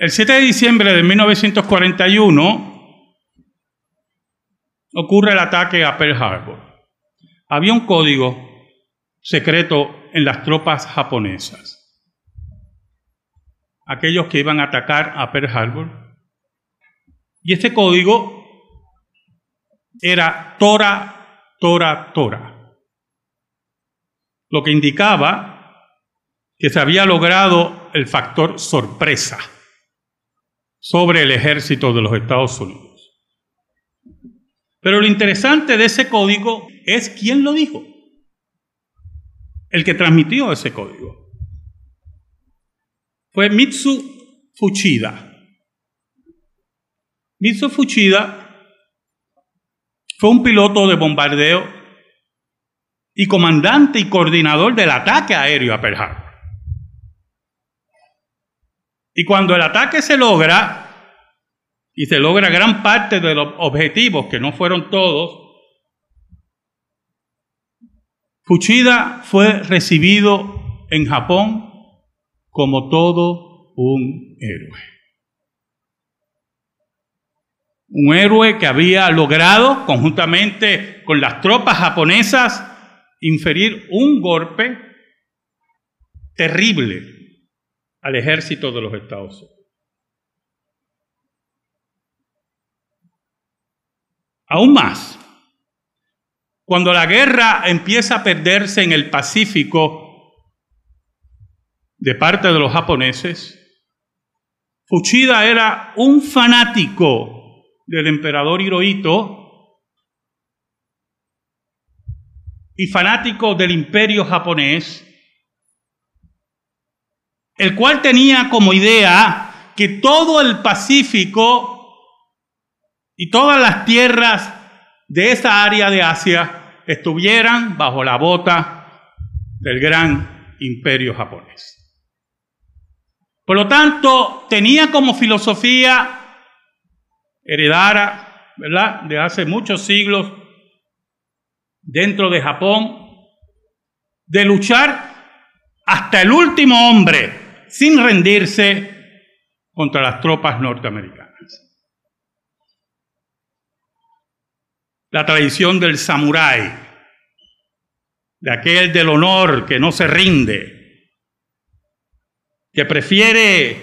El 7 de diciembre de 1941 ocurre el ataque a Pearl Harbor. Había un código secreto en las tropas japonesas. Aquellos que iban a atacar a Pearl Harbor. Y este código era Tora, Tora, Tora. Lo que indicaba que se había logrado el factor sorpresa sobre el ejército de los Estados Unidos. Pero lo interesante de ese código es quién lo dijo. El que transmitió ese código. Fue Mitsu Fuchida. Mitsu Fuchida fue un piloto de bombardeo y comandante y coordinador del ataque aéreo a Pearl. Y cuando el ataque se logra, y se logra gran parte de los objetivos, que no fueron todos, Fuchida fue recibido en Japón como todo un héroe. Un héroe que había logrado, conjuntamente con las tropas japonesas, inferir un golpe terrible al ejército de los Estados Unidos. Aún más, cuando la guerra empieza a perderse en el Pacífico de parte de los japoneses, Fuchida era un fanático del emperador Hirohito y fanático del imperio japonés el cual tenía como idea que todo el Pacífico y todas las tierras de esa área de Asia estuvieran bajo la bota del gran imperio japonés. Por lo tanto, tenía como filosofía heredada, ¿verdad?, de hace muchos siglos dentro de Japón, de luchar hasta el último hombre sin rendirse contra las tropas norteamericanas. La tradición del samurái, de aquel del honor que no se rinde, que prefiere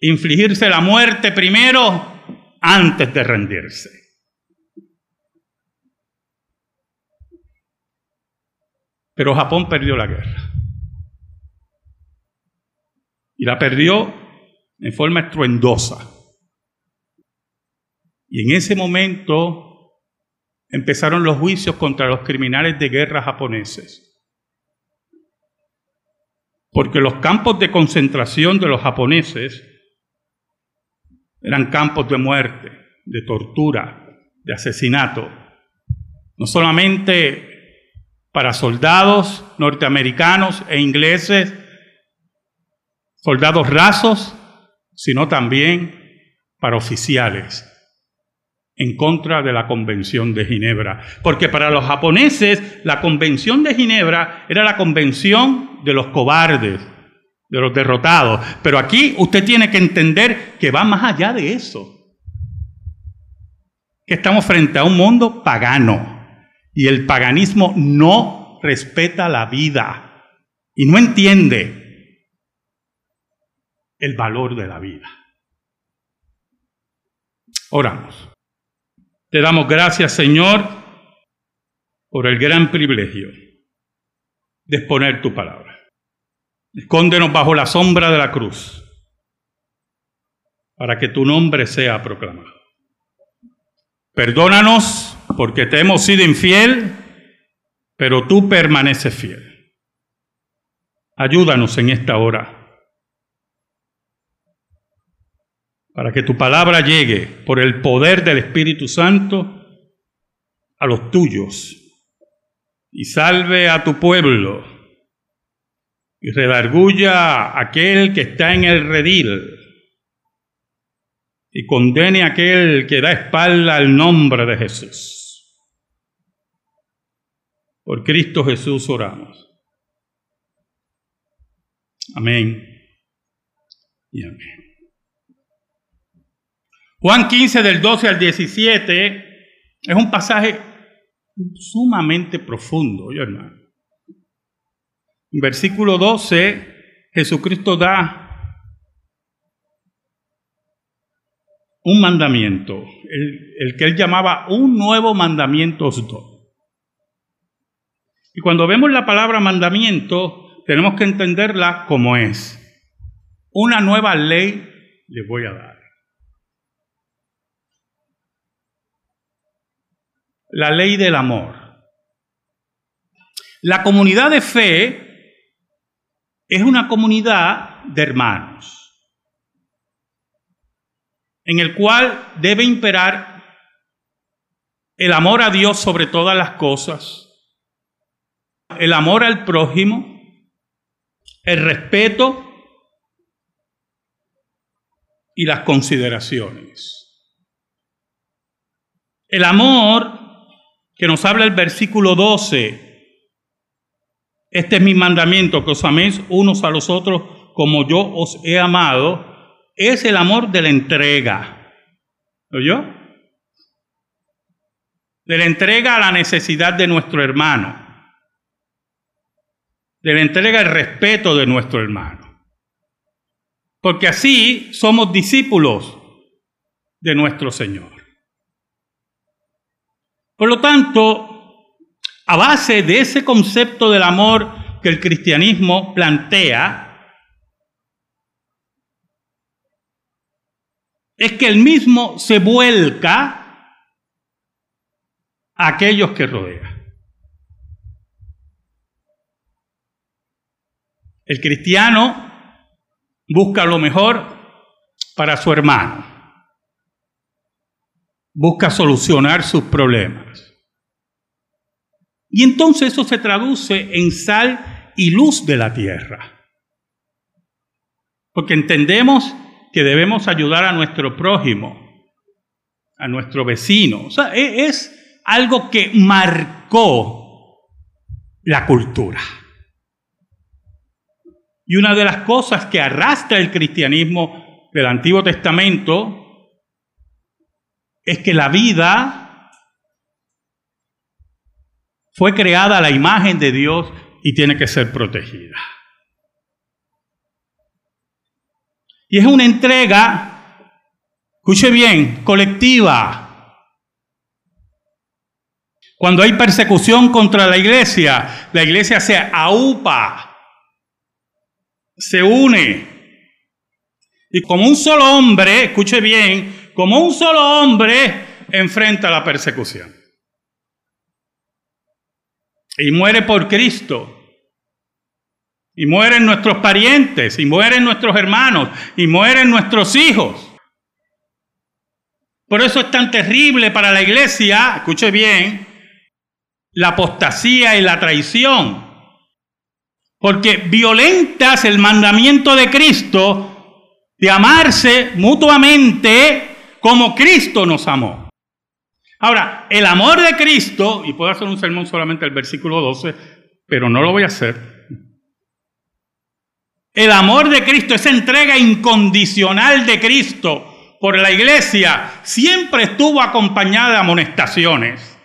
infligirse la muerte primero antes de rendirse. Pero Japón perdió la guerra y la perdió en forma estruendosa. Y en ese momento empezaron los juicios contra los criminales de guerra japoneses. Porque los campos de concentración de los japoneses eran campos de muerte, de tortura, de asesinato. No solamente para soldados norteamericanos e ingleses, soldados rasos, sino también para oficiales en contra de la Convención de Ginebra. Porque para los japoneses la Convención de Ginebra era la convención de los cobardes, de los derrotados. Pero aquí usted tiene que entender que va más allá de eso. Que estamos frente a un mundo pagano. Y el paganismo no respeta la vida. Y no entiende el valor de la vida. Oramos. Te damos gracias, Señor, por el gran privilegio de exponer tu palabra. Escóndenos bajo la sombra de la cruz para que tu nombre sea proclamado. Perdónanos porque te hemos sido infiel, pero tú permaneces fiel. Ayúdanos en esta hora para que tu palabra llegue por el poder del Espíritu Santo a los tuyos y salve a tu pueblo y redarguya a aquel que está en el redil y condene a aquel que da espalda al nombre de Jesús. Por Cristo Jesús oramos. Amén y amén. Juan 15 del 12 al 17 es un pasaje sumamente profundo, hermano. En versículo 12, Jesucristo da un mandamiento, el, que él llamaba un nuevo mandamiento os. Y cuando vemos la palabra mandamiento, tenemos que entenderla como es. Una nueva ley le voy a dar. La ley del amor. La comunidad de fe es una comunidad de hermanos, en el cual debe imperar el amor a Dios sobre todas las cosas, el amor al prójimo, el respeto y las consideraciones. El amor que nos habla el versículo 12. Este es mi mandamiento, que os améis unos a los otros como yo os he amado. Es el amor de la entrega. ¿Oyó? De la entrega a la necesidad de nuestro hermano. De la entrega al respeto de nuestro hermano. Porque así somos discípulos de nuestro Señor. Por lo tanto, a base de ese concepto del amor que el cristianismo plantea, es que el mismo se vuelca a aquellos que rodea. El cristiano busca lo mejor para su hermano busca solucionar sus problemas. Y entonces eso se traduce en sal y luz de la tierra. Porque entendemos que debemos ayudar a nuestro prójimo, a nuestro vecino. O sea, e-, es algo que marcó la cultura. Y una de las cosas que arrastra el cristianismo del Antiguo Testamento es que la vida fue creada a la imagen de Dios y tiene que ser protegida. Y es una entrega, escuche bien, colectiva. Cuando hay persecución contra la iglesia, la iglesia se aupa, se une. Y como un solo hombre, escuche bien, como un solo hombre enfrenta la persecución. Y muere por Cristo. Y mueren nuestros parientes, y mueren nuestros hermanos, y mueren nuestros hijos. Por eso es tan terrible para la iglesia, escuche bien, la apostasía y la traición. Porque violentas el mandamiento de Cristo de amarse mutuamente como Cristo nos amó. Ahora, el amor de Cristo, y puedo hacer un sermón solamente el versículo 12, pero no lo voy a hacer. El amor de Cristo, esa entrega incondicional de Cristo por la iglesia, siempre estuvo acompañada de amonestaciones,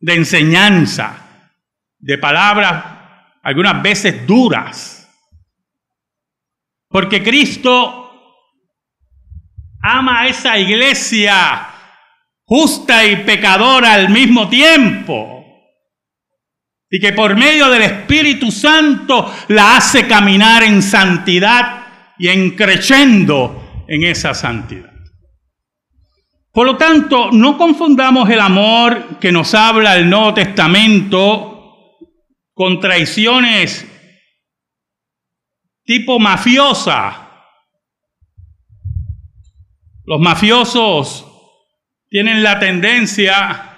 de enseñanza, de palabras algunas veces duras. Porque Cristo ama a esa iglesia justa y pecadora al mismo tiempo. Y que por medio del Espíritu Santo la hace caminar en santidad y en creciendo en esa santidad. Por lo tanto, no confundamos el amor que nos habla el Nuevo Testamento con traiciones tipo mafiosa los mafiosos tienen la tendencia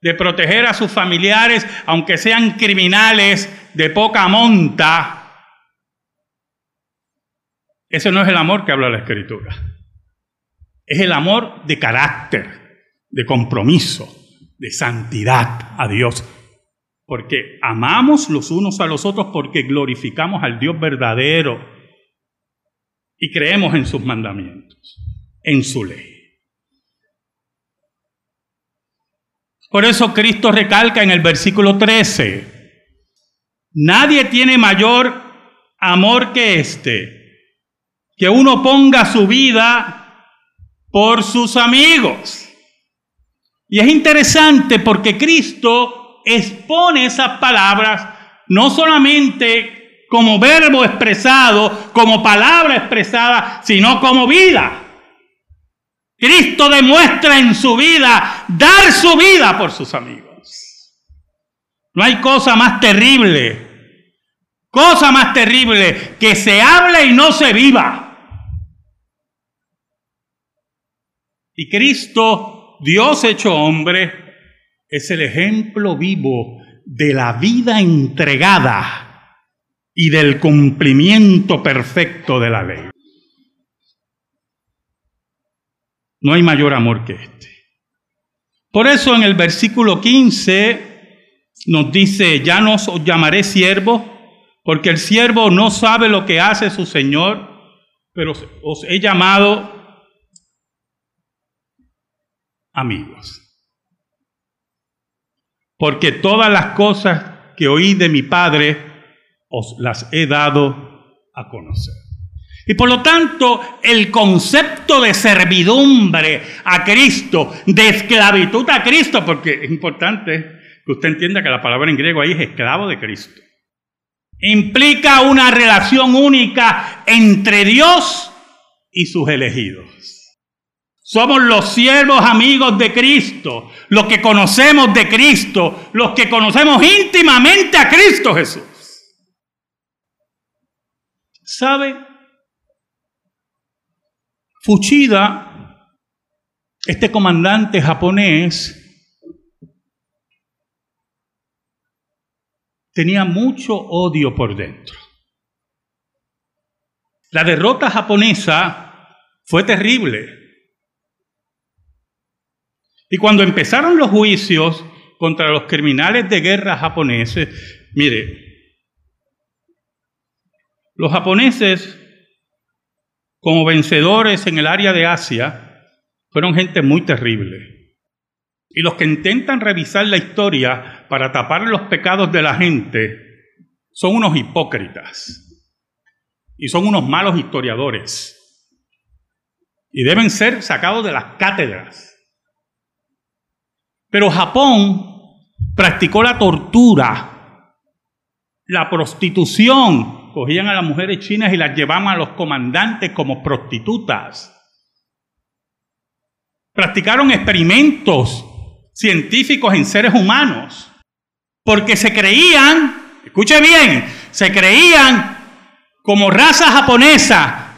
de proteger a sus familiares, aunque sean criminales de poca monta. Ese no es el amor que habla la Escritura. Es el amor de carácter, de compromiso, de santidad a Dios. Porque amamos los unos a los otros porque glorificamos al Dios verdadero y creemos en sus mandamientos, en su ley. Por eso Cristo recalca en el versículo 13, nadie tiene mayor amor que este, que uno ponga su vida por sus amigos. Y es interesante porque Cristo expone esas palabras no solamente como verbo expresado, como palabra expresada, sino como vida. Cristo demuestra en su vida dar su vida por sus amigos. No hay cosa más terrible, cosa más terrible que se hable y no se viva. Y Cristo, Dios hecho hombre, es el ejemplo vivo de la vida entregada y del cumplimiento perfecto de la ley. No hay mayor amor que este. Por eso en el versículo 15 nos dice, ya no os llamaré siervo, porque el siervo no sabe lo que hace su Señor, pero os he llamado amigos. Porque todas las cosas que oí de mi Padre os las he dado a conocer. Y por lo tanto, el concepto de servidumbre a Cristo, de esclavitud a Cristo, porque es importante que usted entienda que la palabra en griego ahí es esclavo de Cristo, implica una relación única entre Dios y sus elegidos. Somos los siervos amigos de Cristo, los que conocemos de Cristo, los que conocemos íntimamente a Cristo Jesús. ¿Sabe? Fuchida, este comandante japonés, tenía mucho odio por dentro. La derrota japonesa fue terrible. Y cuando empezaron los juicios contra los criminales de guerra japoneses, mire, los japoneses como vencedores en el área de Asia fueron gente muy terrible. Y los que intentan revisar la historia para tapar los pecados de la gente son unos hipócritas y son unos malos historiadores. Y deben ser sacados de las cátedras. Pero Japón practicó la tortura, la prostitución, cogían a las mujeres chinas y las llevaban a los comandantes como prostitutas. Practicaron experimentos científicos en seres humanos, porque se creían, escuche bien, se creían como raza japonesa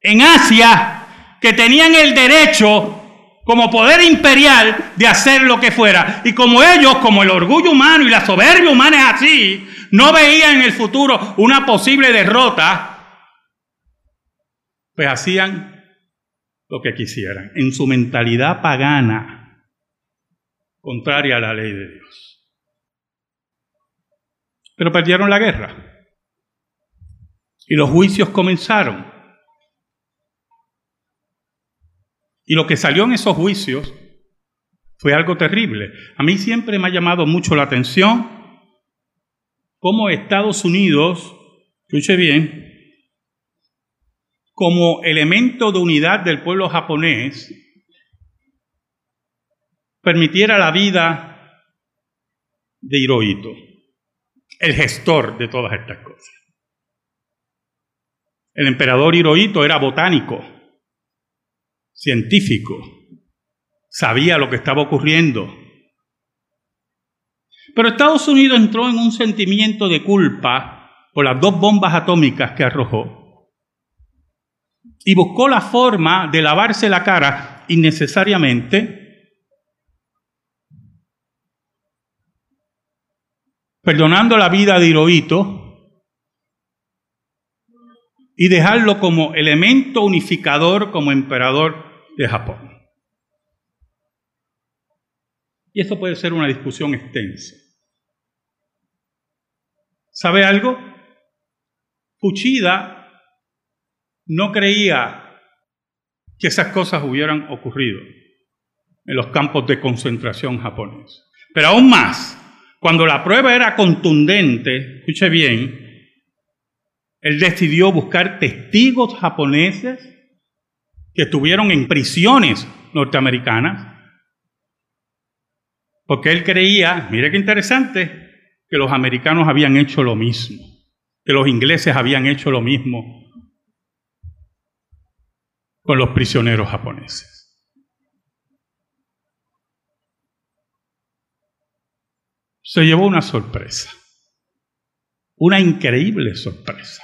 en Asia que tenían el derecho como poder imperial de hacer lo que fuera. Y como ellos, como el orgullo humano y la soberbia humana es así, no veían en el futuro una posible derrota, pues hacían lo que quisieran, en su mentalidad pagana, contraria a la ley de Dios. Pero perdieron la guerra. Y los juicios comenzaron. Y lo que salió en esos juicios fue algo terrible. A mí siempre me ha llamado mucho la atención cómo Estados Unidos, escuche bien, como elemento de unidad del pueblo japonés, permitiera la vida de Hirohito, el gestor de todas estas cosas. El emperador Hirohito era botánico, científico, sabía lo que estaba ocurriendo, pero Estados Unidos entró en un sentimiento de culpa por las dos bombas atómicas que arrojó y buscó la forma de lavarse la cara innecesariamente, perdonando la vida de Hirohito y dejarlo como elemento unificador como emperador de Japón. Y esto puede ser una discusión extensa. ¿Sabe algo? Fuchida no creía que esas cosas hubieran ocurrido en los campos de concentración japoneses. Pero aún más, cuando la prueba era contundente, escuche bien, él decidió buscar testigos japoneses que estuvieron en prisiones norteamericanas, porque él creía, mire qué interesante, que los americanos habían hecho lo mismo, que los ingleses habían hecho lo mismo con los prisioneros japoneses. Se llevó una sorpresa, una increíble sorpresa.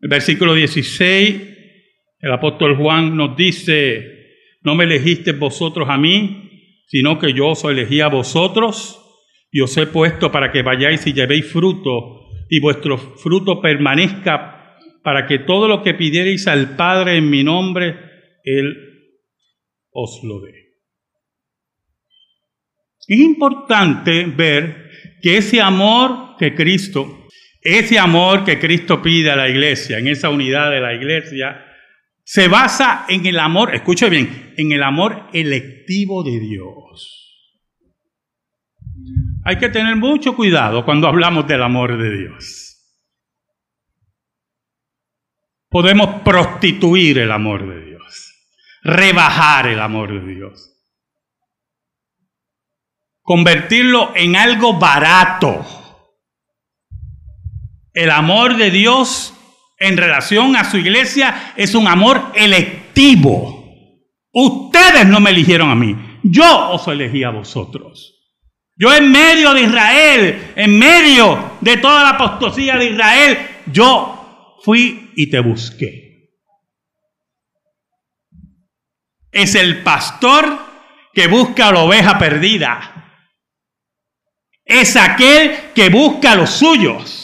El versículo 16, el apóstol Juan nos dice, no me elegisteis vosotros a mí, sino que yo os elegí a vosotros y os he puesto para que vayáis y llevéis fruto y vuestro fruto permanezca para que todo lo que pidierais al Padre en mi nombre, Él os lo dé. Es importante ver que ese amor que Cristo ese amor que Cristo pide a la iglesia, en esa unidad de la iglesia, se basa en el amor, escuche bien, en el amor electivo de Dios. Hay que tener mucho cuidado cuando hablamos del amor de Dios. Podemos prostituir el amor de Dios, rebajar el amor de Dios, convertirlo en algo barato el amor de Dios en relación a su iglesia es un amor electivo. Ustedes no me eligieron a mí, yo os elegí a vosotros. Yo en medio de Israel, en medio de toda la apostasía de Israel, yo fui y te busqué. Es el pastor que busca a la oveja perdida. Es aquel que busca a los suyos.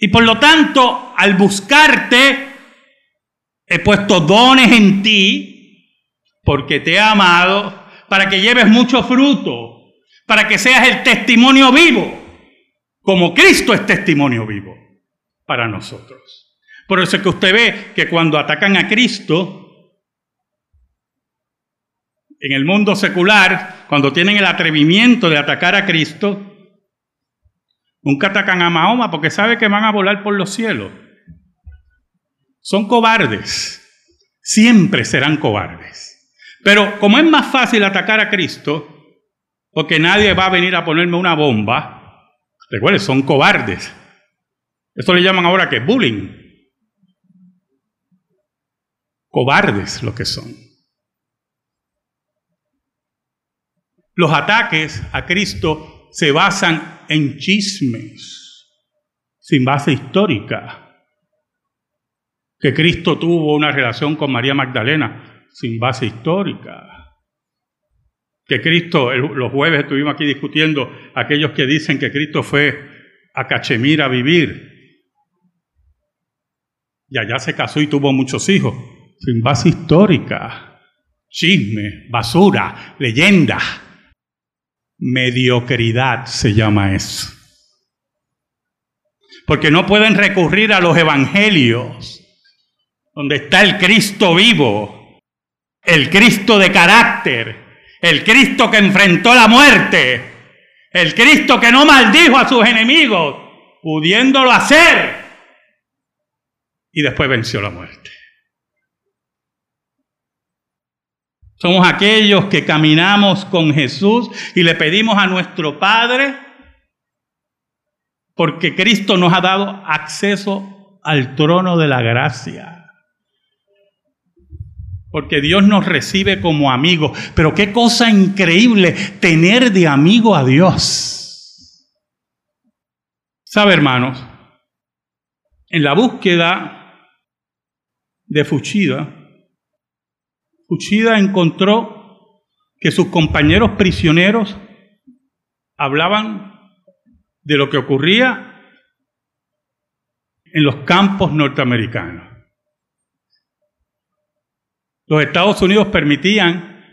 Y por lo tanto, al buscarte, he puesto dones en ti, porque te he amado, para que lleves mucho fruto, para que seas el testimonio vivo, como Cristo es testimonio vivo para nosotros. Por eso es que usted ve que cuando atacan a Cristo, en el mundo secular, cuando tienen el atrevimiento de atacar a Cristo, Nunca atacan a Mahoma porque sabe que van a volar por los cielos. Son cobardes. Siempre serán cobardes. Pero como es más fácil atacar a Cristo, porque nadie va a venir a ponerme una bomba, recuerden, son cobardes. Esto le llaman ahora que bullying. Cobardes lo que son. Los ataques a Cristo se basan en chismes, sin base histórica. Que Cristo tuvo una relación con María Magdalena, sin base histórica. Que Cristo, los jueves estuvimos aquí discutiendo aquellos que dicen que Cristo fue a Cachemira a vivir. Y allá se casó y tuvo muchos hijos, sin base histórica. Chisme, basura, leyenda. Mediocridad se llama eso. Porque no pueden recurrir a los evangelios, donde está el Cristo vivo, el Cristo de carácter, el Cristo que enfrentó la muerte, el Cristo que no maldijo a sus enemigos, pudiéndolo hacer, y después venció la muerte. Somos aquellos que caminamos con Jesús y le pedimos a nuestro Padre, porque Cristo nos ha dado acceso al trono de la gracia. Porque Dios nos recibe como amigos. Pero qué cosa increíble tener de amigo a Dios. ¿Sabe, hermanos? En la búsqueda de Fuchida, Uchida encontró que sus compañeros prisioneros hablaban de lo que ocurría en los campos norteamericanos. Los Estados Unidos permitían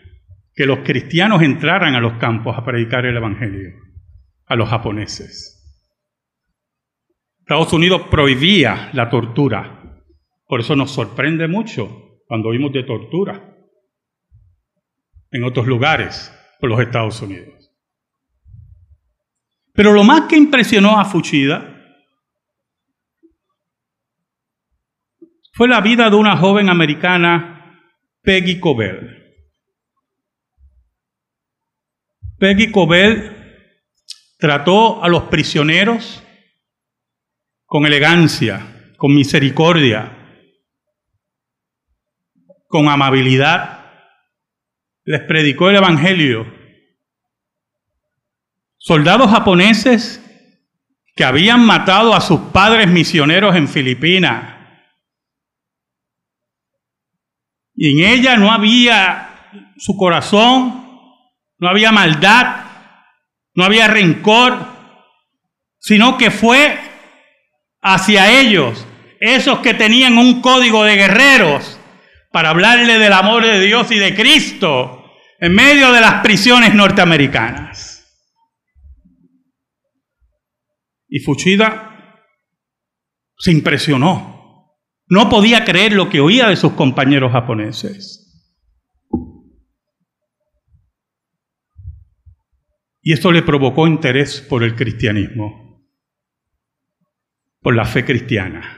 que los cristianos entraran a los campos a predicar el Evangelio, a los japoneses. Estados Unidos prohibía la tortura. Por eso nos sorprende mucho cuando oímos de tortura en otros lugares por los Estados Unidos. Pero lo más que impresionó a Fuchida fue la vida de una joven americana, Peggy Cobell. Peggy Cobell trató a los prisioneros con elegancia, con misericordia, con amabilidad. Les predicó el Evangelio. Soldados japoneses que habían matado a sus padres misioneros en Filipinas. Y en ella no había su corazón no había maldad, no había rencor, sino que fue hacia ellos, esos que tenían un código de guerreros, para hablarle del amor de Dios y de Cristo en medio de las prisiones norteamericanas. Y Fuchida se impresionó. No podía creer lo que oía de sus compañeros japoneses. Y esto le provocó interés por el cristianismo, por la fe cristiana.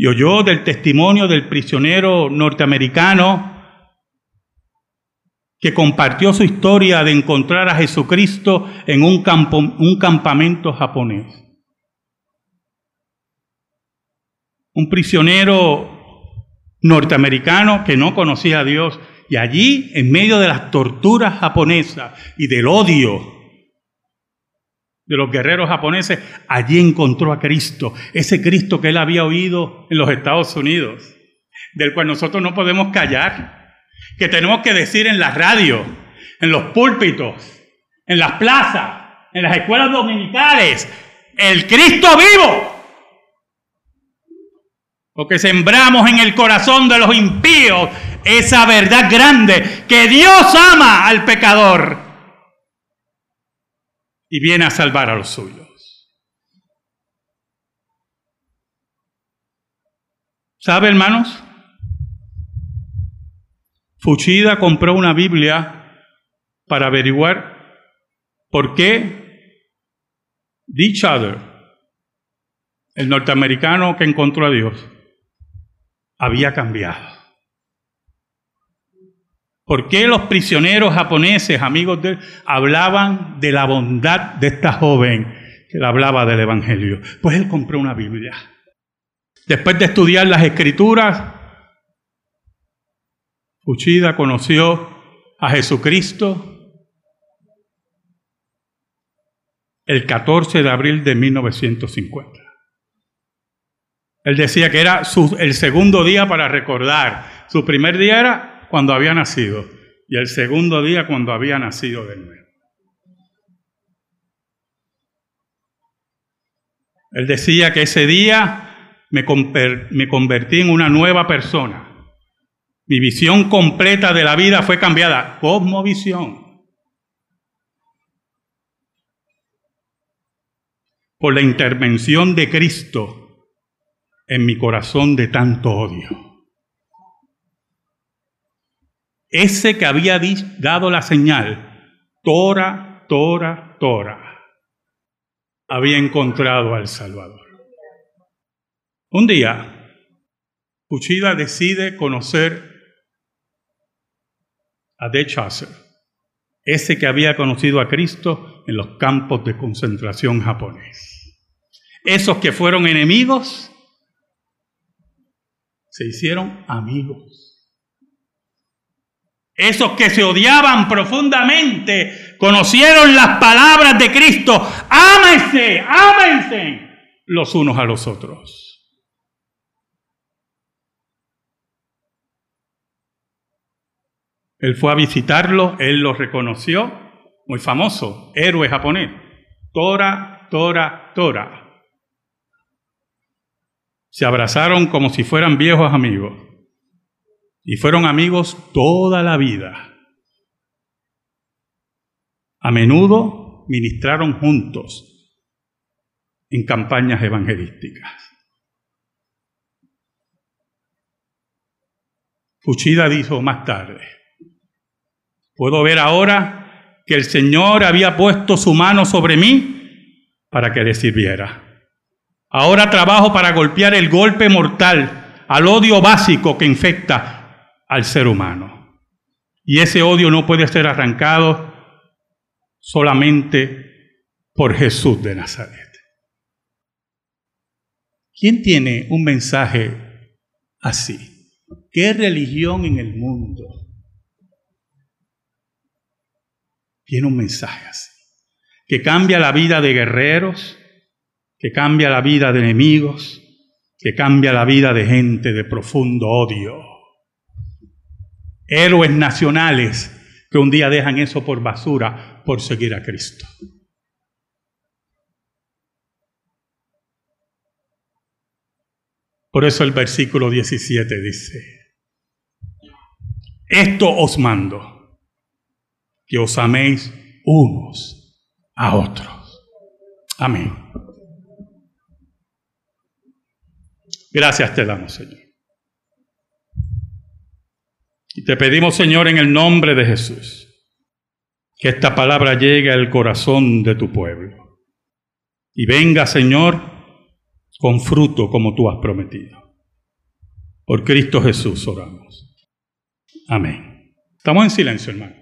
Y oyó del testimonio del prisionero norteamericano que compartió su historia de encontrar a Jesucristo en un, campo, un campamento japonés. Un prisionero norteamericano que no conocía a Dios y allí, en medio de las torturas japonesas y del odio de los guerreros japoneses, allí encontró a Cristo, ese Cristo que él había oído en los Estados Unidos, del cual nosotros no podemos callar, que tenemos que decir en la radio, en los púlpitos, en las plazas, en las escuelas dominicales, el Cristo vivo. Porque sembramos en el corazón de los impíos esa verdad grande, que Dios ama al pecador y viene a salvar a los suyos. ¿Sabe, hermanos? Fuchida compró una Biblia para averiguar por qué other, el norteamericano que encontró a Dios, había cambiado. ¿Por qué los prisioneros japoneses, amigos de él, hablaban de la bondad de esta joven que le hablaba del Evangelio? Pues él compró una Biblia. Después de estudiar las escrituras, Uchida conoció a Jesucristo el 14 de abril de 1950. Él decía que era el segundo día para recordar. Su primer día era cuando había nacido y el segundo día cuando había nacido de nuevo. Él decía que ese día me, convertí en una nueva persona. Mi visión completa de la vida fue cambiada. Cosmovisión. Por la intervención de Cristo en mi corazón de tanto odio. Ese que había dado la señal, Tora, Tora, Tora, había encontrado al Salvador. Un día, Cuchida decide conocer a De Chaucer, ese que había conocido a Cristo en los campos de concentración japonés. Esos que fueron enemigos se hicieron amigos. Esos que se odiaban profundamente conocieron las palabras de Cristo. Ámense, ámense los unos a los otros. Él fue a visitarlo, él lo reconoció, muy famoso, héroe japonés. Tora, Tora, Tora. Se abrazaron como si fueran viejos amigos y fueron amigos toda la vida. A menudo ministraron juntos en campañas evangelísticas. Fuchida dijo más tarde, puedo ver ahora que el Señor había puesto su mano sobre mí para que le sirviera. Ahora trabajo para golpear el golpe mortal al odio básico que infecta al ser humano. Y ese odio no puede ser arrancado solamente por Jesús de Nazaret. ¿Quién tiene un mensaje así? ¿Qué religión en el mundo tiene un mensaje así? Que cambia la vida de guerreros, que cambia la vida de enemigos, que cambia la vida de gente de profundo odio. Héroes nacionales que un día dejan eso por basura por seguir a Cristo. Por eso el versículo 17 dice, esto os mando, que os améis unos a otros. Amén. Gracias te damos, Señor. Y te pedimos, Señor, en el nombre de Jesús, que esta palabra llegue al corazón de tu pueblo. Y venga, Señor, con fruto como tú has prometido. Por Cristo Jesús oramos. Amén. Estamos en silencio, hermano.